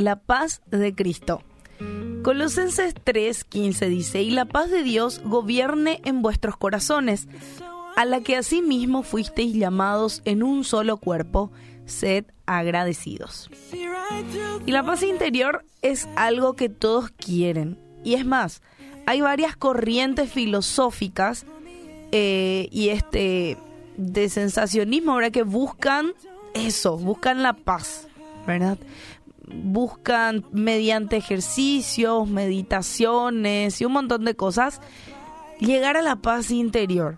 la paz de Cristo. Colosenses 3:15 dice, y la paz de Dios gobierne en vuestros corazones, a la que asimismo fuisteis llamados en un solo cuerpo, sed agradecidos. Y la paz interior es algo que todos quieren. Y es más, hay varias corrientes filosóficas eh, y este de sensacionismo, ¿verdad? Que buscan eso, buscan la paz, ¿verdad? Buscan mediante ejercicios, meditaciones y un montón de cosas llegar a la paz interior.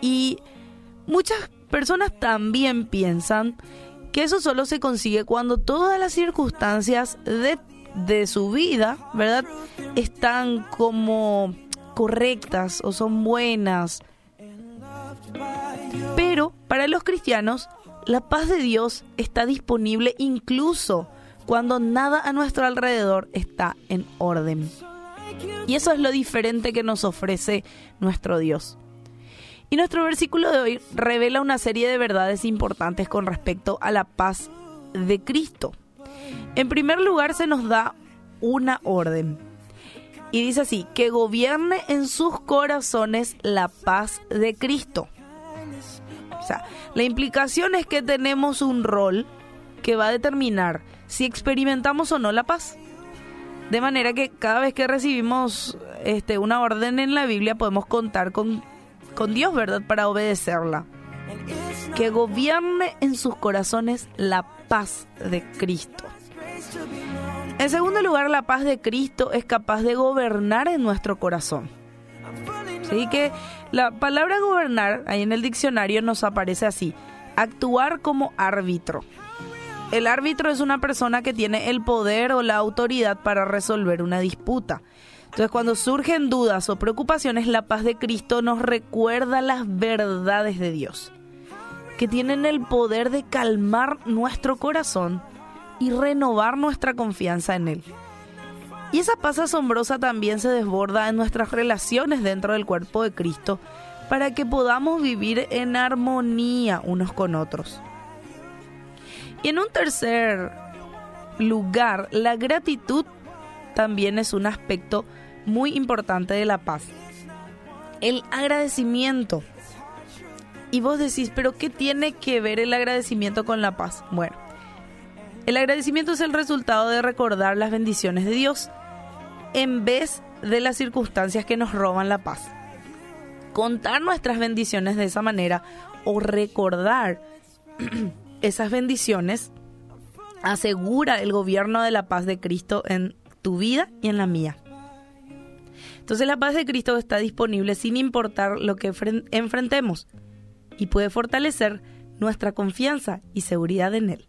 Y muchas personas también piensan que eso solo se consigue cuando todas las circunstancias de, de su vida, ¿verdad? Están como correctas o son buenas. Pero para los cristianos, la paz de Dios está disponible incluso cuando nada a nuestro alrededor está en orden. Y eso es lo diferente que nos ofrece nuestro Dios. Y nuestro versículo de hoy revela una serie de verdades importantes con respecto a la paz de Cristo. En primer lugar se nos da una orden. Y dice así, que gobierne en sus corazones la paz de Cristo. O sea, la implicación es que tenemos un rol que va a determinar si experimentamos o no la paz. De manera que cada vez que recibimos este, una orden en la Biblia podemos contar con con Dios, ¿verdad? Para obedecerla. Que gobierne en sus corazones la paz de Cristo. En segundo lugar, la paz de Cristo es capaz de gobernar en nuestro corazón. Así que la palabra gobernar ahí en el diccionario nos aparece así, actuar como árbitro. El árbitro es una persona que tiene el poder o la autoridad para resolver una disputa. Entonces, cuando surgen dudas o preocupaciones, la paz de Cristo nos recuerda las verdades de Dios, que tienen el poder de calmar nuestro corazón y renovar nuestra confianza en Él. Y esa paz asombrosa también se desborda en nuestras relaciones dentro del cuerpo de Cristo para que podamos vivir en armonía unos con otros. Y en un tercer lugar, la gratitud también es un aspecto muy importante de la paz. El agradecimiento. Y vos decís, pero ¿qué tiene que ver el agradecimiento con la paz? Bueno, el agradecimiento es el resultado de recordar las bendiciones de Dios en vez de las circunstancias que nos roban la paz. Contar nuestras bendiciones de esa manera o recordar esas bendiciones asegura el gobierno de la paz de Cristo en tu vida y en la mía. Entonces la paz de Cristo está disponible sin importar lo que enfrentemos y puede fortalecer nuestra confianza y seguridad en Él.